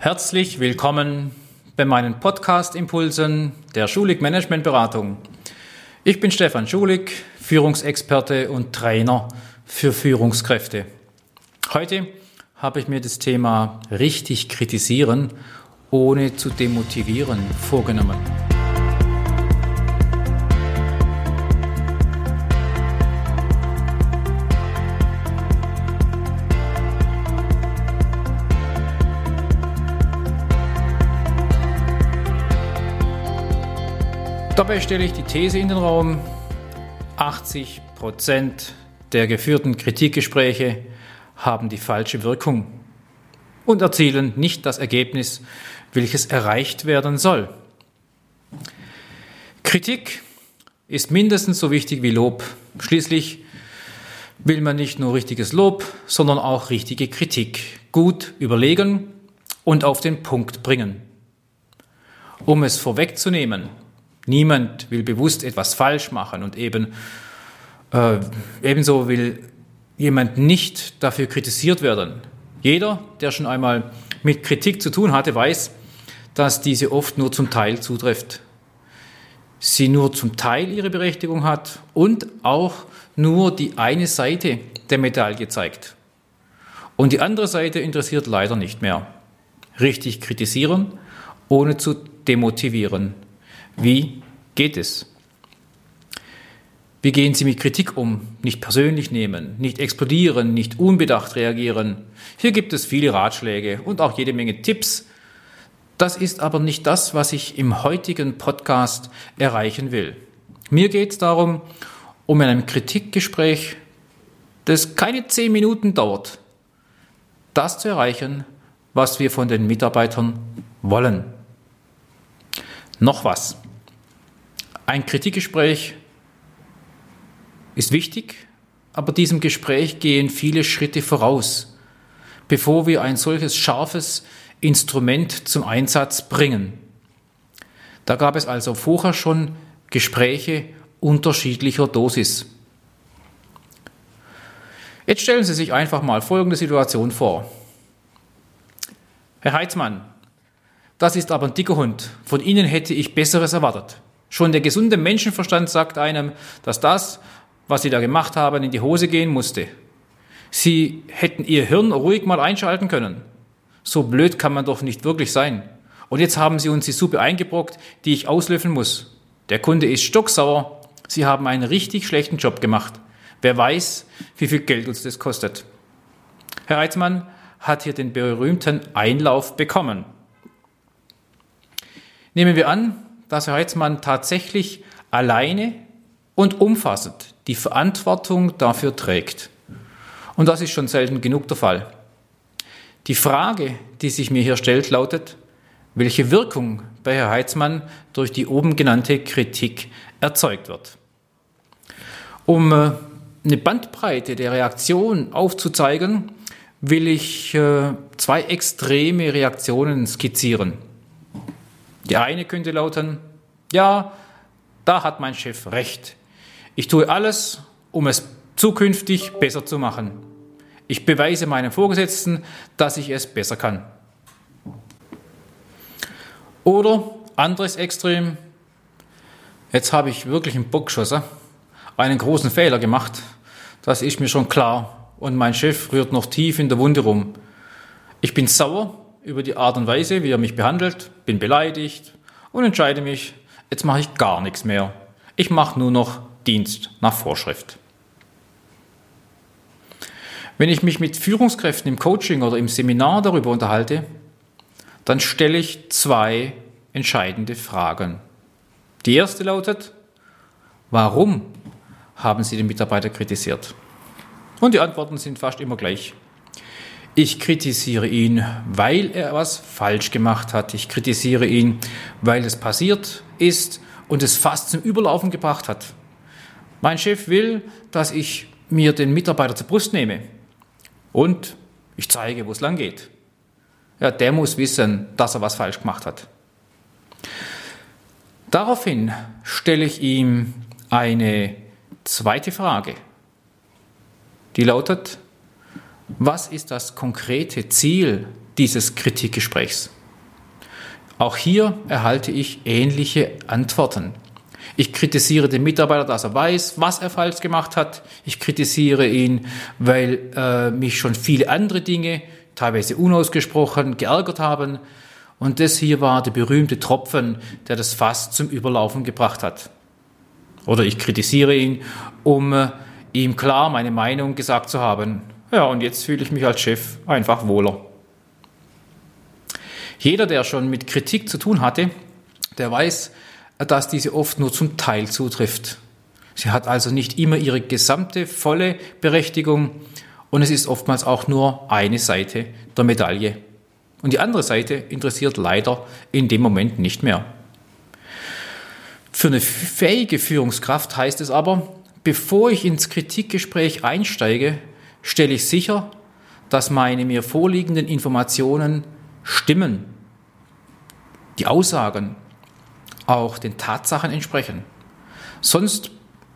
Herzlich willkommen bei meinen Podcast-Impulsen der Schulig Management Beratung. Ich bin Stefan Schulig, Führungsexperte und Trainer für Führungskräfte. Heute habe ich mir das Thema richtig kritisieren, ohne zu demotivieren, vorgenommen. Dabei stelle ich die These in den Raum, 80 Prozent der geführten Kritikgespräche haben die falsche Wirkung und erzielen nicht das Ergebnis, welches erreicht werden soll. Kritik ist mindestens so wichtig wie Lob. Schließlich will man nicht nur richtiges Lob, sondern auch richtige Kritik gut überlegen und auf den Punkt bringen. Um es vorwegzunehmen, Niemand will bewusst etwas falsch machen und eben äh, ebenso will jemand nicht dafür kritisiert werden. Jeder, der schon einmal mit Kritik zu tun hatte, weiß, dass diese oft nur zum Teil zutrifft. Sie nur zum Teil ihre Berechtigung hat und auch nur die eine Seite der Medaille zeigt. Und die andere Seite interessiert leider nicht mehr. Richtig kritisieren, ohne zu demotivieren. Wie geht es? Wie gehen Sie mit Kritik um? Nicht persönlich nehmen, nicht explodieren, nicht unbedacht reagieren. Hier gibt es viele Ratschläge und auch jede Menge Tipps. Das ist aber nicht das, was ich im heutigen Podcast erreichen will. Mir geht es darum, um in einem Kritikgespräch, das keine zehn Minuten dauert, das zu erreichen, was wir von den Mitarbeitern wollen. Noch was. Ein Kritikgespräch ist wichtig, aber diesem Gespräch gehen viele Schritte voraus, bevor wir ein solches scharfes Instrument zum Einsatz bringen. Da gab es also vorher schon Gespräche unterschiedlicher Dosis. Jetzt stellen Sie sich einfach mal folgende Situation vor. Herr Heitzmann, das ist aber ein dicker Hund. Von Ihnen hätte ich Besseres erwartet. Schon der gesunde Menschenverstand sagt einem, dass das, was sie da gemacht haben, in die Hose gehen musste. Sie hätten ihr Hirn ruhig mal einschalten können. So blöd kann man doch nicht wirklich sein. Und jetzt haben sie uns die Suppe eingebrockt, die ich auslöffeln muss. Der Kunde ist stocksauer. Sie haben einen richtig schlechten Job gemacht. Wer weiß, wie viel Geld uns das kostet. Herr Eitzmann hat hier den berühmten Einlauf bekommen. Nehmen wir an, dass Herr Heitzmann tatsächlich alleine und umfassend die Verantwortung dafür trägt. Und das ist schon selten genug der Fall. Die Frage, die sich mir hier stellt, lautet, welche Wirkung bei Herrn Heitzmann durch die oben genannte Kritik erzeugt wird. Um äh, eine Bandbreite der Reaktion aufzuzeigen, will ich äh, zwei extreme Reaktionen skizzieren. Die eine könnte lauten, ja, da hat mein Chef recht. Ich tue alles, um es zukünftig besser zu machen. Ich beweise meinem Vorgesetzten, dass ich es besser kann. Oder anderes Extrem, jetzt habe ich wirklich einen Bock geschossen, einen großen Fehler gemacht, das ist mir schon klar und mein Chef rührt noch tief in der Wunde rum. Ich bin sauer über die Art und Weise, wie er mich behandelt, bin beleidigt und entscheide mich, jetzt mache ich gar nichts mehr. Ich mache nur noch Dienst nach Vorschrift. Wenn ich mich mit Führungskräften im Coaching oder im Seminar darüber unterhalte, dann stelle ich zwei entscheidende Fragen. Die erste lautet, warum haben Sie den Mitarbeiter kritisiert? Und die Antworten sind fast immer gleich. Ich kritisiere ihn, weil er was falsch gemacht hat. Ich kritisiere ihn, weil es passiert ist und es fast zum Überlaufen gebracht hat. Mein Chef will, dass ich mir den Mitarbeiter zur Brust nehme und ich zeige, wo es lang geht. Ja, der muss wissen, dass er was falsch gemacht hat. Daraufhin stelle ich ihm eine zweite Frage, die lautet, was ist das konkrete Ziel dieses Kritikgesprächs. Auch hier erhalte ich ähnliche Antworten. Ich kritisiere den Mitarbeiter, dass er weiß, was er falsch gemacht hat. Ich kritisiere ihn, weil äh, mich schon viele andere Dinge, teilweise unausgesprochen, geärgert haben. Und das hier war der berühmte Tropfen, der das Fass zum Überlaufen gebracht hat. Oder ich kritisiere ihn, um äh, ihm klar meine Meinung gesagt zu haben. Ja, und jetzt fühle ich mich als Chef einfach wohler. Jeder, der schon mit Kritik zu tun hatte, der weiß, dass diese oft nur zum Teil zutrifft. Sie hat also nicht immer ihre gesamte volle Berechtigung und es ist oftmals auch nur eine Seite der Medaille. Und die andere Seite interessiert leider in dem Moment nicht mehr. Für eine fähige Führungskraft heißt es aber, bevor ich ins Kritikgespräch einsteige, stelle ich sicher, dass meine mir vorliegenden Informationen stimmen, die Aussagen auch den Tatsachen entsprechen. Sonst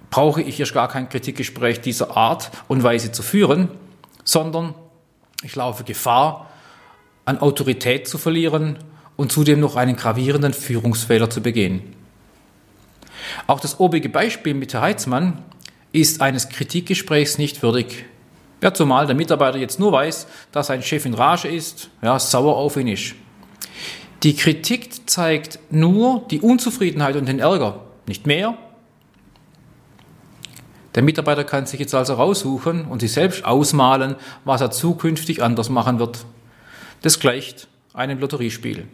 brauche ich erst gar kein Kritikgespräch dieser Art und Weise zu führen, sondern ich laufe Gefahr, an Autorität zu verlieren und zudem noch einen gravierenden Führungsfehler zu begehen. Auch das obige Beispiel mit Herr Heitzmann ist eines Kritikgesprächs nicht würdig. Ja, zumal der Mitarbeiter jetzt nur weiß, dass sein Chef in Rage ist, ja, sauer auf ihn ist. Die Kritik zeigt nur die Unzufriedenheit und den Ärger, nicht mehr. Der Mitarbeiter kann sich jetzt also raussuchen und sich selbst ausmalen, was er zukünftig anders machen wird. Das gleicht einem Lotteriespiel.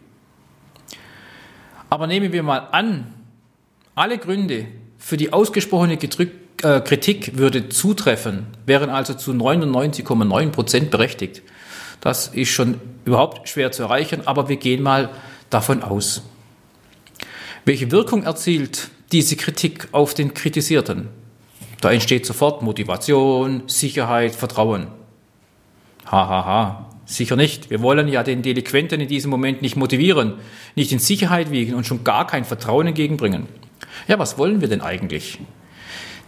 Aber nehmen wir mal an, alle Gründe für die ausgesprochene äh, Kritik würde zutreffen, wären also zu 99,9 Prozent berechtigt. Das ist schon überhaupt schwer zu erreichen, aber wir gehen mal davon aus. Welche Wirkung erzielt diese Kritik auf den Kritisierten? Da entsteht sofort Motivation, Sicherheit, Vertrauen. Hahaha, ha, ha. sicher nicht. Wir wollen ja den Delinquenten in diesem Moment nicht motivieren, nicht in Sicherheit wiegen und schon gar kein Vertrauen entgegenbringen. Ja, was wollen wir denn eigentlich?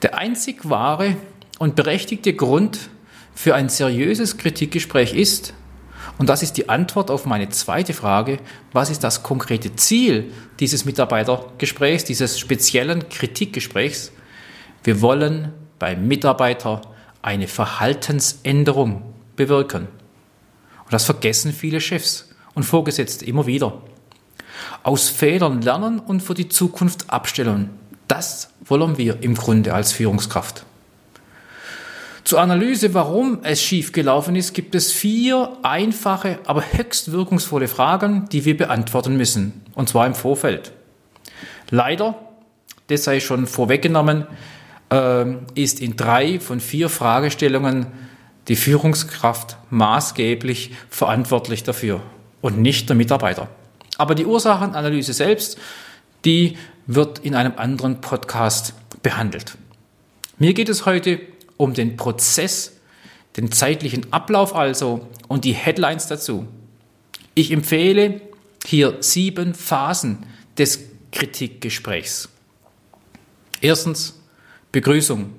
Der einzig wahre und berechtigte Grund für ein seriöses Kritikgespräch ist, und das ist die Antwort auf meine zweite Frage, was ist das konkrete Ziel dieses Mitarbeitergesprächs, dieses speziellen Kritikgesprächs? Wir wollen beim Mitarbeiter eine Verhaltensänderung bewirken. Und das vergessen viele Chefs und Vorgesetzte immer wieder. Aus Fehlern lernen und für die Zukunft abstellen. Das wollen wir im Grunde als Führungskraft. Zur Analyse, warum es schiefgelaufen ist, gibt es vier einfache, aber höchst wirkungsvolle Fragen, die wir beantworten müssen, und zwar im Vorfeld. Leider, das sei schon vorweggenommen, ähm, ist in drei von vier Fragestellungen die Führungskraft maßgeblich verantwortlich dafür und nicht der Mitarbeiter. Aber die Ursachenanalyse selbst, die wird in einem anderen Podcast behandelt. Mir geht es heute um den Prozess, den zeitlichen Ablauf also und die Headlines dazu. Ich empfehle hier sieben Phasen des Kritikgesprächs. Erstens Begrüßung.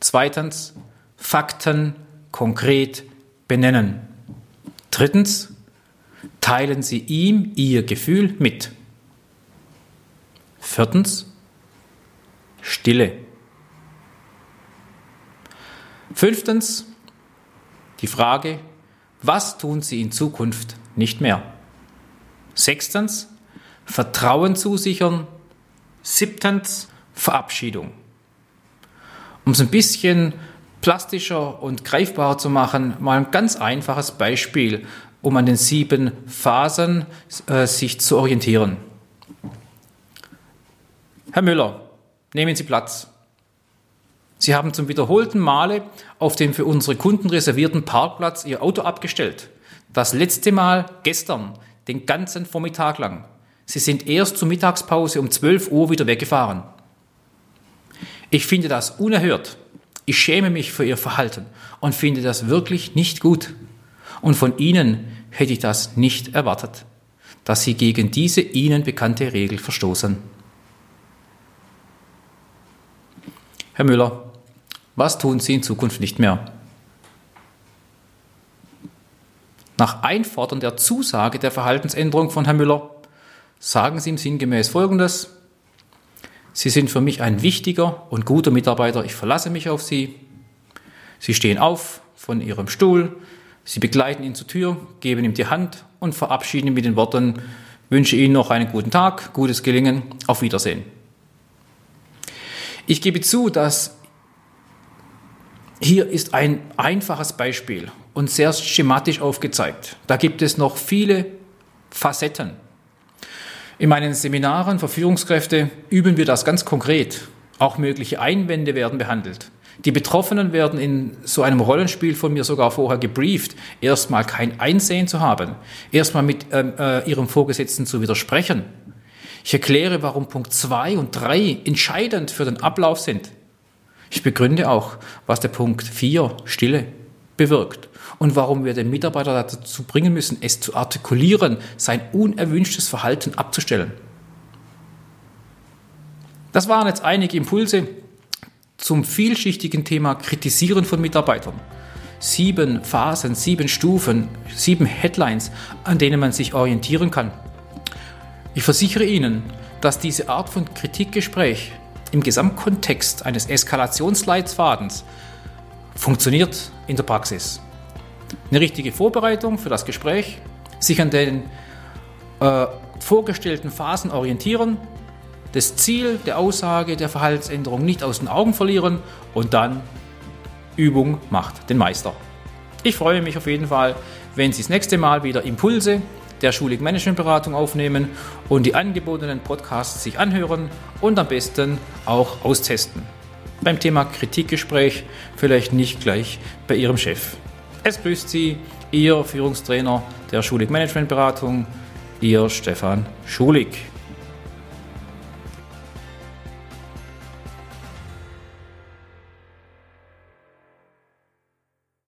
Zweitens Fakten konkret benennen. Drittens teilen Sie ihm Ihr Gefühl mit. Viertens Stille. Fünftens die Frage, was tun Sie in Zukunft nicht mehr? Sechstens Vertrauen zusichern. Siebtens Verabschiedung. Um es ein bisschen plastischer und greifbarer zu machen, mal ein ganz einfaches Beispiel, um an den sieben Phasen äh, sich zu orientieren. Herr Müller, nehmen Sie Platz. Sie haben zum wiederholten Male auf dem für unsere Kunden reservierten Parkplatz Ihr Auto abgestellt. Das letzte Mal gestern, den ganzen Vormittag lang. Sie sind erst zur Mittagspause um 12 Uhr wieder weggefahren. Ich finde das unerhört. Ich schäme mich für Ihr Verhalten und finde das wirklich nicht gut. Und von Ihnen hätte ich das nicht erwartet, dass Sie gegen diese Ihnen bekannte Regel verstoßen. Herr Müller, was tun Sie in Zukunft nicht mehr? Nach Einfordern der Zusage der Verhaltensänderung von Herrn Müller sagen Sie ihm sinngemäß Folgendes. Sie sind für mich ein wichtiger und guter Mitarbeiter. Ich verlasse mich auf Sie. Sie stehen auf von Ihrem Stuhl. Sie begleiten ihn zur Tür, geben ihm die Hand und verabschieden ihn mit den Worten, wünsche Ihnen noch einen guten Tag, gutes Gelingen, auf Wiedersehen. Ich gebe zu, dass hier ist ein einfaches Beispiel und sehr schematisch aufgezeigt. Da gibt es noch viele Facetten. In meinen Seminaren für Führungskräfte üben wir das ganz konkret. Auch mögliche Einwände werden behandelt. Die Betroffenen werden in so einem Rollenspiel von mir sogar vorher gebrieft, erstmal kein Einsehen zu haben, erstmal mit ähm, äh, ihrem Vorgesetzten zu widersprechen. Ich erkläre, warum Punkt 2 und 3 entscheidend für den Ablauf sind. Ich begründe auch, was der Punkt 4 Stille bewirkt und warum wir den Mitarbeiter dazu bringen müssen, es zu artikulieren, sein unerwünschtes Verhalten abzustellen. Das waren jetzt einige Impulse zum vielschichtigen Thema Kritisieren von Mitarbeitern. Sieben Phasen, sieben Stufen, sieben Headlines, an denen man sich orientieren kann. Ich versichere Ihnen, dass diese Art von Kritikgespräch im Gesamtkontext eines Eskalationsleitfadens funktioniert in der Praxis. Eine richtige Vorbereitung für das Gespräch, sich an den äh, vorgestellten Phasen orientieren, das Ziel der Aussage der Verhaltensänderung nicht aus den Augen verlieren und dann Übung macht den Meister. Ich freue mich auf jeden Fall, wenn Sie das nächste Mal wieder Impulse der Schulig Managementberatung aufnehmen und die angebotenen Podcasts sich anhören und am besten auch austesten. Beim Thema Kritikgespräch vielleicht nicht gleich bei Ihrem Chef. Es grüßt Sie, Ihr Führungstrainer der Schulig Managementberatung, Ihr Stefan Schulig.